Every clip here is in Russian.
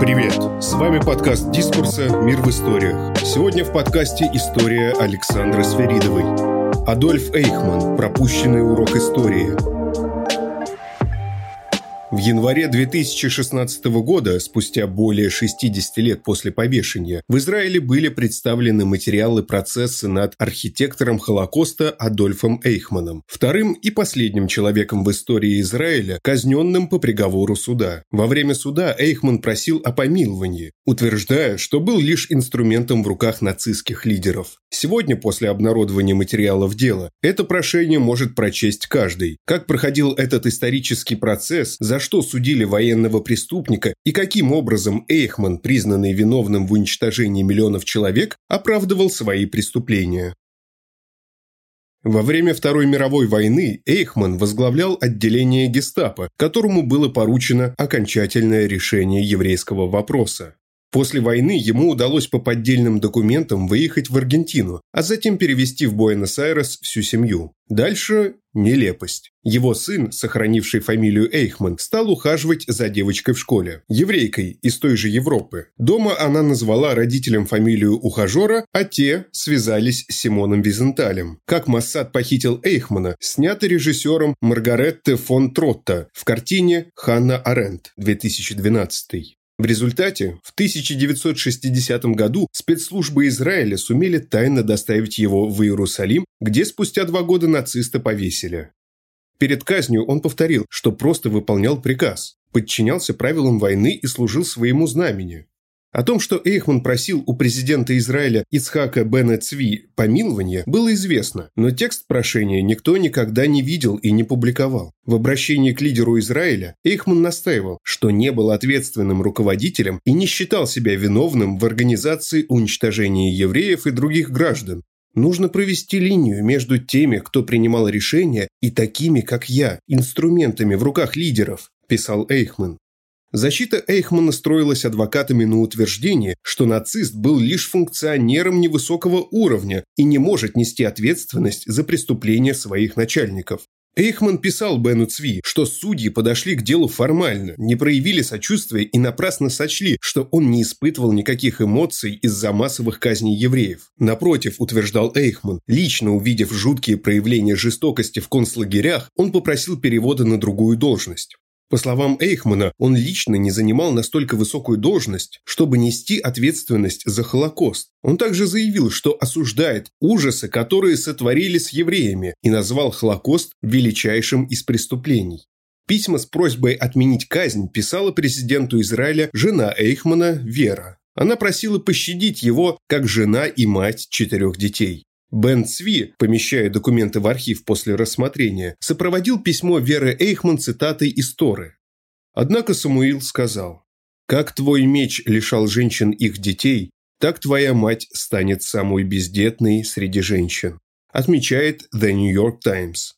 Привет! С вами подкаст «Дискурса. Мир в историях». Сегодня в подкасте история Александры Сверидовой. Адольф Эйхман. Пропущенный урок истории. В январе 2016 года, спустя более 60 лет после повешения, в Израиле были представлены материалы процесса над архитектором Холокоста Адольфом Эйхманом, вторым и последним человеком в истории Израиля, казненным по приговору суда. Во время суда Эйхман просил о помиловании, утверждая, что был лишь инструментом в руках нацистских лидеров. Сегодня, после обнародования материалов дела, это прошение может прочесть каждый. Как проходил этот исторический процесс, за что судили военного преступника и каким образом Эйхман, признанный виновным в уничтожении миллионов человек, оправдывал свои преступления. Во время Второй мировой войны Эйхман возглавлял отделение гестапо, которому было поручено окончательное решение еврейского вопроса. После войны ему удалось по поддельным документам выехать в Аргентину, а затем перевести в Буэнос-Айрес всю семью. Дальше – нелепость. Его сын, сохранивший фамилию Эйхман, стал ухаживать за девочкой в школе, еврейкой из той же Европы. Дома она назвала родителям фамилию ухажера, а те связались с Симоном Визенталем. Как Массад похитил Эйхмана, снято режиссером Маргаретте фон Тротта в картине «Ханна Аренд» 2012. В результате в 1960 году спецслужбы Израиля сумели тайно доставить его в Иерусалим, где спустя два года нациста повесили. Перед казнью он повторил, что просто выполнял приказ, подчинялся правилам войны и служил своему знамени. О том, что Эйхман просил у президента Израиля Ицхака Бена Цви помилования, было известно, но текст прошения никто никогда не видел и не публиковал. В обращении к лидеру Израиля Эйхман настаивал, что не был ответственным руководителем и не считал себя виновным в организации уничтожения евреев и других граждан. Нужно провести линию между теми, кто принимал решения, и такими, как я, инструментами в руках лидеров, писал Эйхман. Защита Эйхмана строилась адвокатами на утверждение, что нацист был лишь функционером невысокого уровня и не может нести ответственность за преступления своих начальников. Эйхман писал Бену Цви, что судьи подошли к делу формально, не проявили сочувствия и напрасно сочли, что он не испытывал никаких эмоций из-за массовых казней евреев. Напротив, утверждал Эйхман, лично увидев жуткие проявления жестокости в концлагерях, он попросил перевода на другую должность. По словам Эйхмана, он лично не занимал настолько высокую должность, чтобы нести ответственность за Холокост. Он также заявил, что осуждает ужасы, которые сотворили с евреями, и назвал Холокост величайшим из преступлений. Письма с просьбой отменить казнь писала президенту Израиля жена Эйхмана Вера. Она просила пощадить его как жена и мать четырех детей. Бен Цви, помещая документы в архив после рассмотрения, сопроводил письмо Веры Эйхман цитатой из Торы. Однако Самуил сказал, «Как твой меч лишал женщин их детей, так твоя мать станет самой бездетной среди женщин», отмечает The New York Times.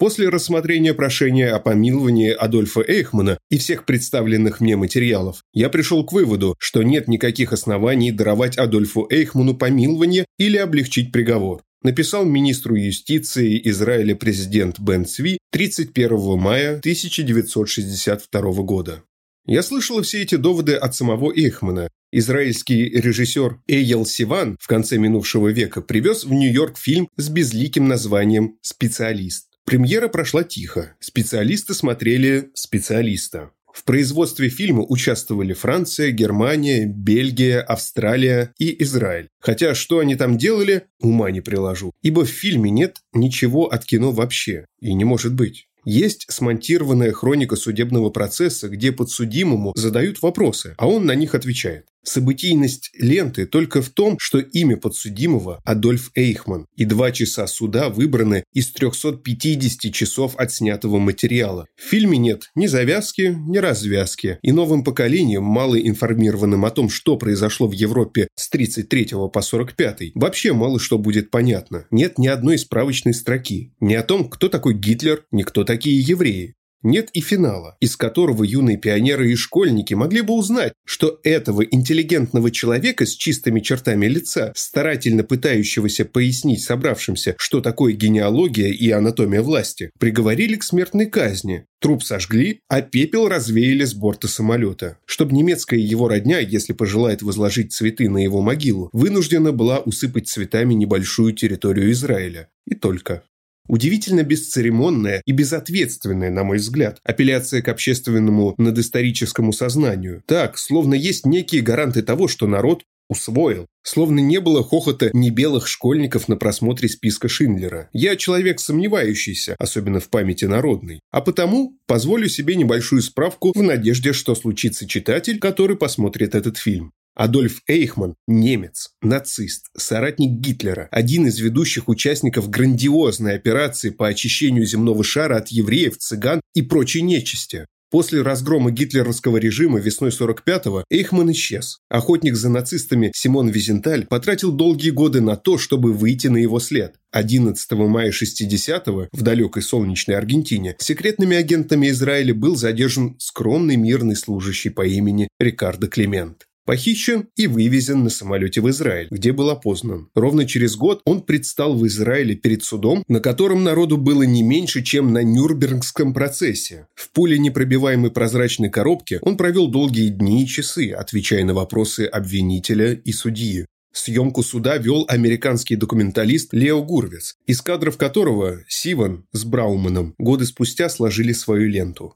После рассмотрения прошения о помиловании Адольфа Эйхмана и всех представленных мне материалов, я пришел к выводу, что нет никаких оснований даровать Адольфу Эйхману помилование или облегчить приговор. Написал министру юстиции Израиля президент Бен Цви 31 мая 1962 года. Я слышала все эти доводы от самого Эйхмана. Израильский режиссер Эйел Сиван в конце минувшего века привез в Нью-Йорк фильм с безликим названием «Специалист». Премьера прошла тихо. Специалисты смотрели специалиста. В производстве фильма участвовали Франция, Германия, Бельгия, Австралия и Израиль. Хотя что они там делали, ума не приложу. Ибо в фильме нет ничего от кино вообще. И не может быть. Есть смонтированная хроника судебного процесса, где подсудимому задают вопросы, а он на них отвечает. Событийность ленты только в том, что имя подсудимого – Адольф Эйхман, и два часа суда выбраны из 350 часов отснятого материала. В фильме нет ни завязки, ни развязки, и новым поколением, мало информированным о том, что произошло в Европе с 33 по 45, вообще мало что будет понятно. Нет ни одной справочной строки. Ни о том, кто такой Гитлер, ни кто такие евреи. Нет и финала, из которого юные пионеры и школьники могли бы узнать, что этого интеллигентного человека с чистыми чертами лица, старательно пытающегося пояснить собравшимся, что такое генеалогия и анатомия власти, приговорили к смертной казни. Труп сожгли, а пепел развеяли с борта самолета. Чтобы немецкая его родня, если пожелает возложить цветы на его могилу, вынуждена была усыпать цветами небольшую территорию Израиля. И только. Удивительно бесцеремонная и безответственная, на мой взгляд, апелляция к общественному надисторическому сознанию. Так, словно есть некие гаранты того, что народ усвоил. Словно не было хохота небелых школьников на просмотре списка Шиндлера. Я человек сомневающийся, особенно в памяти народной. А потому позволю себе небольшую справку в надежде, что случится читатель, который посмотрит этот фильм. Адольф Эйхман – немец, нацист, соратник Гитлера, один из ведущих участников грандиозной операции по очищению земного шара от евреев, цыган и прочей нечисти. После разгрома гитлеровского режима весной 45-го Эйхман исчез. Охотник за нацистами Симон Визенталь потратил долгие годы на то, чтобы выйти на его след. 11 мая 60-го в далекой солнечной Аргентине секретными агентами Израиля был задержан скромный мирный служащий по имени Рикардо Климент. Похищен и вывезен на самолете в Израиль, где был опознан. Ровно через год он предстал в Израиле перед судом, на котором народу было не меньше, чем на Нюрнбергском процессе. В пуле непробиваемой прозрачной коробке он провел долгие дни и часы, отвечая на вопросы обвинителя и судьи. Съемку суда вел американский документалист Лео Гурвиц, из кадров которого Сиван с Брауманом годы спустя сложили свою ленту.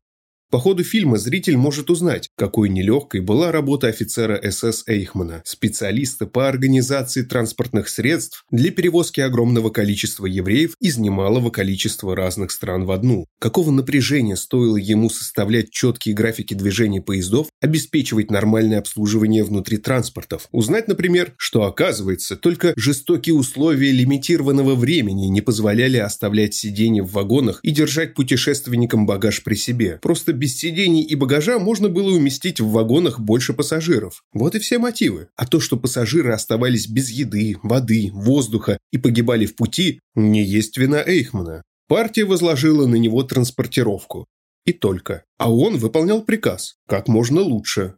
По ходу фильма зритель может узнать, какой нелегкой была работа офицера СС Эйхмана, специалиста по организации транспортных средств для перевозки огромного количества евреев из немалого количества разных стран в одну. Какого напряжения стоило ему составлять четкие графики движения поездов, обеспечивать нормальное обслуживание внутри транспортов. Узнать, например, что оказывается, только жестокие условия лимитированного времени не позволяли оставлять сиденья в вагонах и держать путешественникам багаж при себе. Просто без сидений и багажа можно было уместить в вагонах больше пассажиров. Вот и все мотивы. А то, что пассажиры оставались без еды, воды, воздуха и погибали в пути, не есть вина Эйхмана. Партия возложила на него транспортировку. И только. А он выполнял приказ. Как можно лучше.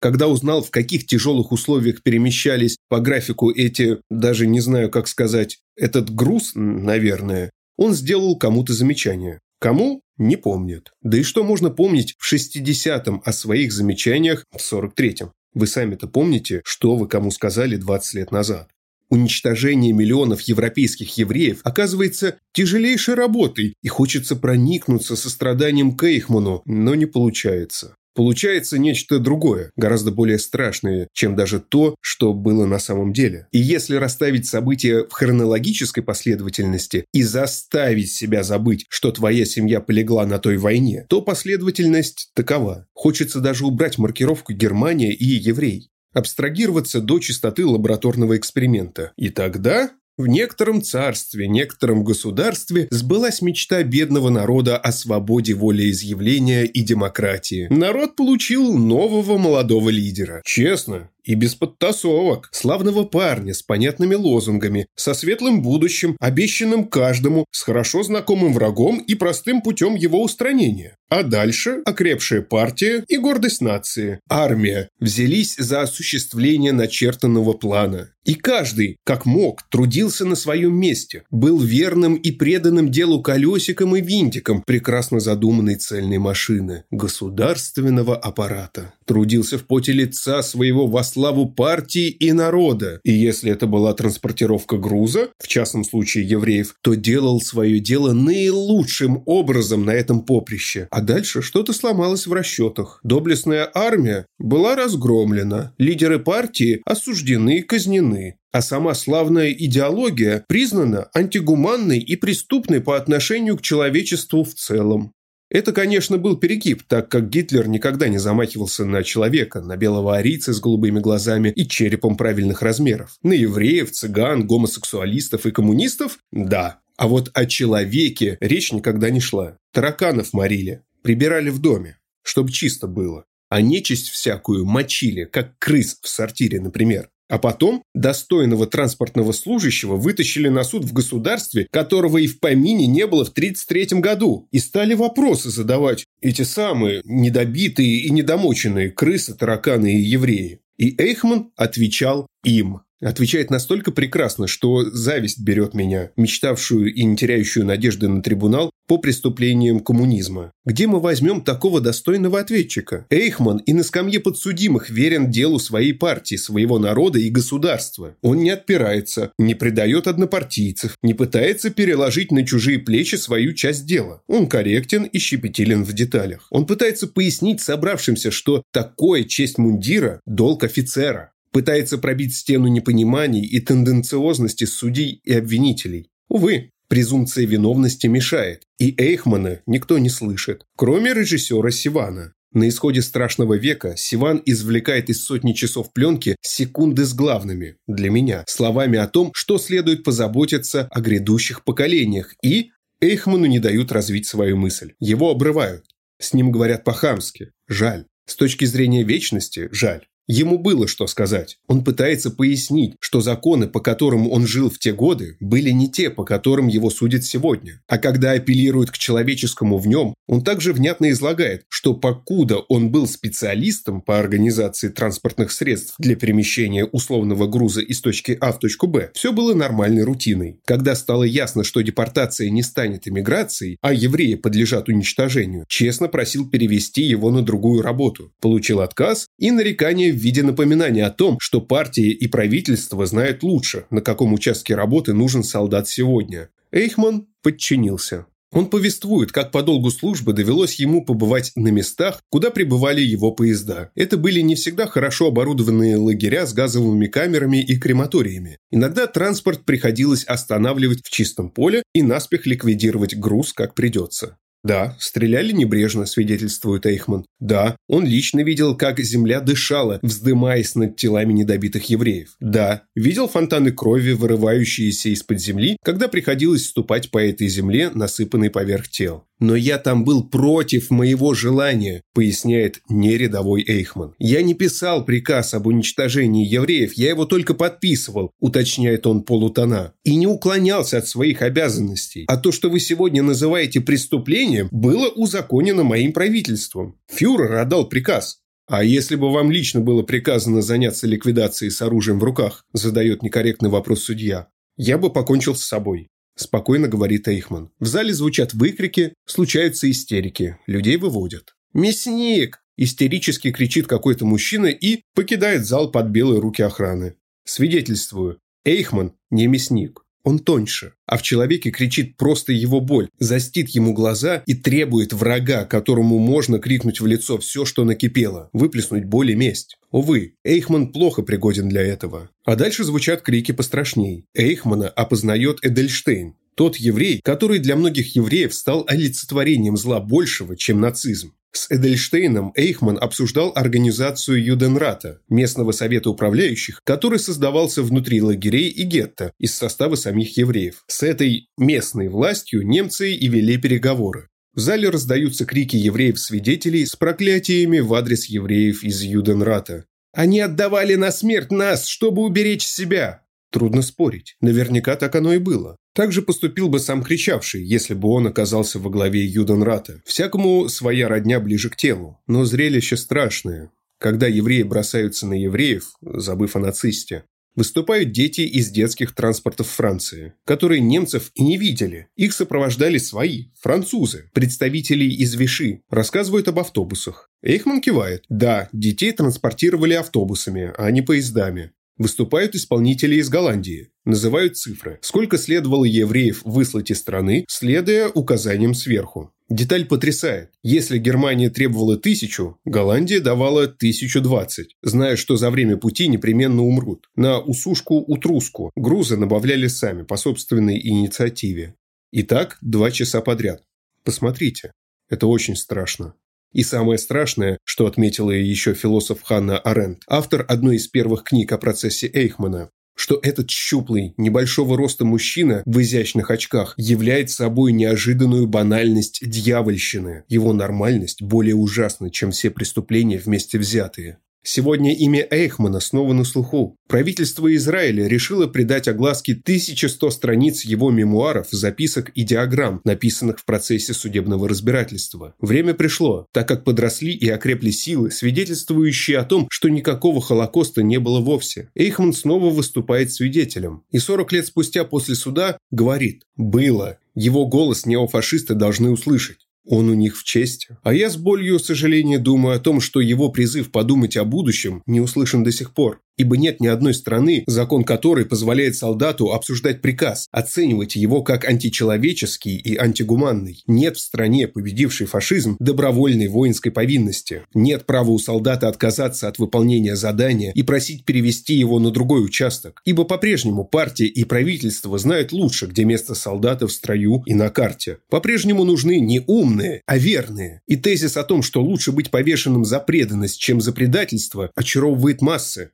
Когда узнал, в каких тяжелых условиях перемещались по графику эти, даже не знаю, как сказать, этот груз, наверное, он сделал кому-то замечание. Кому? Не помнит. Да и что можно помнить в 60-м о своих замечаниях в 43-м? Вы сами-то помните, что вы кому сказали 20 лет назад? Уничтожение миллионов европейских евреев оказывается тяжелейшей работой, и хочется проникнуться состраданием к Эйхману, но не получается. Получается нечто другое, гораздо более страшное, чем даже то, что было на самом деле. И если расставить события в хронологической последовательности и заставить себя забыть, что твоя семья полегла на той войне, то последовательность такова. Хочется даже убрать маркировку «Германия» и «Еврей» абстрагироваться до чистоты лабораторного эксперимента. И тогда в некотором царстве, некотором государстве сбылась мечта бедного народа о свободе волеизъявления и демократии. Народ получил нового молодого лидера. Честно, и без подтасовок. Славного парня с понятными лозунгами, со светлым будущим, обещанным каждому, с хорошо знакомым врагом и простым путем его устранения. А дальше окрепшая партия и гордость нации. Армия взялись за осуществление начертанного плана. И каждый, как мог, трудился на своем месте, был верным и преданным делу колесиком и винтиком прекрасно задуманной цельной машины, государственного аппарата. Трудился в поте лица своего во славу партии и народа. И если это была транспортировка груза, в частном случае евреев, то делал свое дело наилучшим образом на этом поприще. А дальше что-то сломалось в расчетах. Доблестная армия была разгромлена, лидеры партии осуждены и казнены а сама славная идеология признана антигуманной и преступной по отношению к человечеству в целом. Это, конечно, был перегиб, так как Гитлер никогда не замахивался на человека, на белого арийца с голубыми глазами и черепом правильных размеров. На евреев, цыган, гомосексуалистов и коммунистов – да. А вот о человеке речь никогда не шла. Тараканов морили, прибирали в доме, чтобы чисто было. А нечисть всякую мочили, как крыс в сортире, например. А потом достойного транспортного служащего вытащили на суд в государстве, которого и в помине не было в 1933 году. И стали вопросы задавать эти самые недобитые и недомоченные крысы, тараканы и евреи. И Эйхман отвечал им. Отвечает настолько прекрасно, что зависть берет меня, мечтавшую и не теряющую надежды на трибунал по преступлениям коммунизма. Где мы возьмем такого достойного ответчика? Эйхман и на скамье подсудимых верен делу своей партии, своего народа и государства. Он не отпирается, не предает однопартийцев, не пытается переложить на чужие плечи свою часть дела. Он корректен и щепетилен в деталях. Он пытается пояснить собравшимся, что такое честь мундира – долг офицера пытается пробить стену непониманий и тенденциозности судей и обвинителей. Увы, презумпция виновности мешает, и Эйхмана никто не слышит, кроме режиссера Сивана. На исходе страшного века Сиван извлекает из сотни часов пленки секунды с главными, для меня, словами о том, что следует позаботиться о грядущих поколениях, и Эйхману не дают развить свою мысль. Его обрывают. С ним говорят по-хамски. Жаль. С точки зрения вечности – жаль. Ему было что сказать. Он пытается пояснить, что законы, по которым он жил в те годы, были не те, по которым его судят сегодня. А когда апеллирует к человеческому в нем, он также внятно излагает, что покуда он был специалистом по организации транспортных средств для перемещения условного груза из точки А в точку Б, все было нормальной рутиной. Когда стало ясно, что депортация не станет иммиграцией, а евреи подлежат уничтожению, честно просил перевести его на другую работу. Получил отказ и нарекание в виде напоминания о том, что партии и правительство знают лучше, на каком участке работы нужен солдат сегодня. Эйхман подчинился. Он повествует, как по долгу службы довелось ему побывать на местах, куда прибывали его поезда. Это были не всегда хорошо оборудованные лагеря с газовыми камерами и крематориями. Иногда транспорт приходилось останавливать в чистом поле и наспех ликвидировать груз, как придется. Да, стреляли небрежно, свидетельствует Эйхман. Да, он лично видел, как земля дышала, вздымаясь над телами недобитых евреев. Да, видел фонтаны крови, вырывающиеся из-под земли, когда приходилось ступать по этой земле, насыпанной поверх тел. Но я там был против моего желания, поясняет нерядовой Эйхман. Я не писал приказ об уничтожении евреев, я его только подписывал, уточняет он полутона. И не уклонялся от своих обязанностей. А то, что вы сегодня называете преступлением, было узаконено моим правительством. Фюрер отдал приказ. А если бы вам лично было приказано заняться ликвидацией с оружием в руках, задает некорректный вопрос судья, я бы покончил с собой. – спокойно говорит Эйхман. В зале звучат выкрики, случаются истерики, людей выводят. «Мясник!» – истерически кричит какой-то мужчина и покидает зал под белые руки охраны. Свидетельствую, Эйхман не мясник. Он тоньше, а в человеке кричит просто его боль, застит ему глаза и требует врага, которому можно крикнуть в лицо все, что накипело, выплеснуть боль и месть. Увы, Эйхман плохо пригоден для этого. А дальше звучат крики пострашней. Эйхмана опознает Эдельштейн, тот еврей, который для многих евреев стал олицетворением зла большего, чем нацизм. С Эдельштейном Эйхман обсуждал организацию Юденрата, местного совета управляющих, который создавался внутри лагерей и гетто из состава самих евреев. С этой местной властью немцы и вели переговоры. В зале раздаются крики евреев-свидетелей с проклятиями в адрес евреев из Юденрата. «Они отдавали на смерть нас, чтобы уберечь себя!» Трудно спорить. Наверняка так оно и было. Так же поступил бы сам кричавший, если бы он оказался во главе Юденрата. Всякому своя родня ближе к телу. Но зрелище страшное. Когда евреи бросаются на евреев, забыв о нацисте, выступают дети из детских транспортов Франции, которые немцев и не видели. Их сопровождали свои, французы, представители из Виши, рассказывают об автобусах. Эйхман кивает. Да, детей транспортировали автобусами, а не поездами. Выступают исполнители из Голландии. Называют цифры. Сколько следовало евреев выслать из страны, следуя указаниям сверху. Деталь потрясает. Если Германия требовала тысячу, Голландия давала 1020, зная, что за время пути непременно умрут. На усушку-утруску грузы набавляли сами по собственной инициативе. И так два часа подряд. Посмотрите. Это очень страшно. И самое страшное, что отметила еще философ Ханна Аренд, автор одной из первых книг о процессе Эйхмана, что этот щуплый, небольшого роста мужчина в изящных очках является собой неожиданную банальность дьявольщины. Его нормальность более ужасна, чем все преступления вместе взятые. Сегодня имя Эйхмана снова на слуху. Правительство Израиля решило придать огласке 1100 страниц его мемуаров, записок и диаграмм, написанных в процессе судебного разбирательства. Время пришло, так как подросли и окрепли силы, свидетельствующие о том, что никакого Холокоста не было вовсе. Эйхман снова выступает свидетелем. И 40 лет спустя после суда говорит «было». Его голос неофашисты должны услышать. Он у них в чести. А я с болью сожаления думаю о том, что его призыв подумать о будущем не услышан до сих пор ибо нет ни одной страны, закон которой позволяет солдату обсуждать приказ, оценивать его как античеловеческий и антигуманный. Нет в стране, победившей фашизм, добровольной воинской повинности. Нет права у солдата отказаться от выполнения задания и просить перевести его на другой участок, ибо по-прежнему партия и правительство знают лучше, где место солдата в строю и на карте. По-прежнему нужны не умные, а верные. И тезис о том, что лучше быть повешенным за преданность, чем за предательство, очаровывает массы.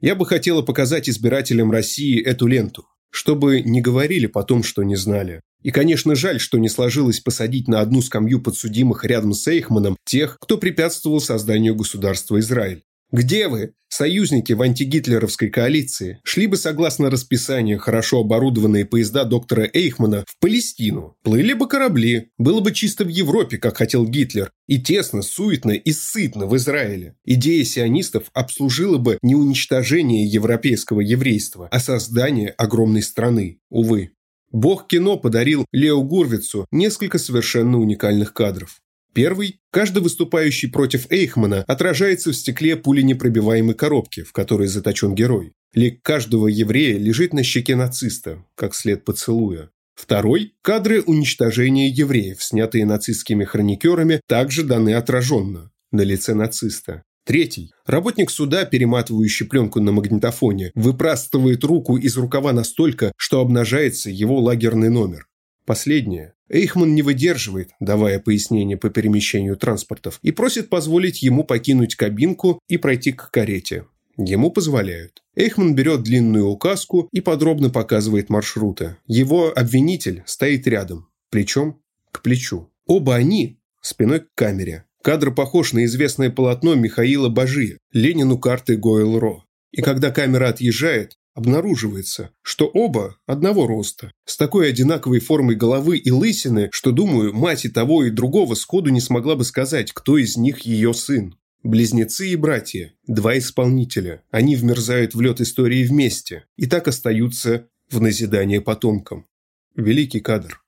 Я бы хотела показать избирателям России эту ленту, чтобы не говорили потом, что не знали. И, конечно, жаль, что не сложилось посадить на одну скамью подсудимых рядом с Эйхманом тех, кто препятствовал созданию государства Израиль. Где вы, союзники в антигитлеровской коалиции, шли бы согласно расписанию хорошо оборудованные поезда доктора Эйхмана в Палестину? Плыли бы корабли, было бы чисто в Европе, как хотел Гитлер, и тесно, суетно и сытно в Израиле. Идея сионистов обслужила бы не уничтожение европейского еврейства, а создание огромной страны. Увы. Бог кино подарил Лео Гурвицу несколько совершенно уникальных кадров. Первый – каждый выступающий против Эйхмана отражается в стекле пуленепробиваемой коробки, в которой заточен герой. Лик каждого еврея лежит на щеке нациста, как след поцелуя. Второй – кадры уничтожения евреев, снятые нацистскими хроникерами, также даны отраженно, на лице нациста. Третий. Работник суда, перематывающий пленку на магнитофоне, выпрастывает руку из рукава настолько, что обнажается его лагерный номер. Последнее. Эйхман не выдерживает, давая пояснение по перемещению транспортов, и просит позволить ему покинуть кабинку и пройти к карете. Ему позволяют. Эйхман берет длинную указку и подробно показывает маршруты. Его обвинитель стоит рядом, плечом к плечу. Оба они спиной к камере. Кадр похож на известное полотно Михаила Бажия «Ленину карты Гойл-Ро». И когда камера отъезжает, Обнаруживается, что оба одного роста, с такой одинаковой формой головы и лысины, что, думаю, мать и того и другого сходу не смогла бы сказать, кто из них ее сын. Близнецы и братья, два исполнителя, они вмерзают в лед истории вместе и так остаются в назидание потомкам. Великий кадр.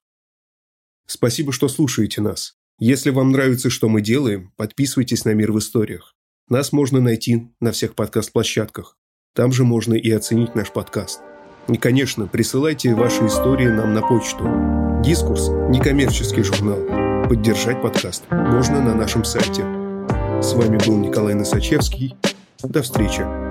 Спасибо, что слушаете нас. Если вам нравится, что мы делаем, подписывайтесь на «Мир в историях». Нас можно найти на всех подкаст-площадках. Там же можно и оценить наш подкаст. И, конечно, присылайте ваши истории нам на почту. Дискурс – некоммерческий журнал. Поддержать подкаст можно на нашем сайте. С вами был Николай Носачевский. До встречи.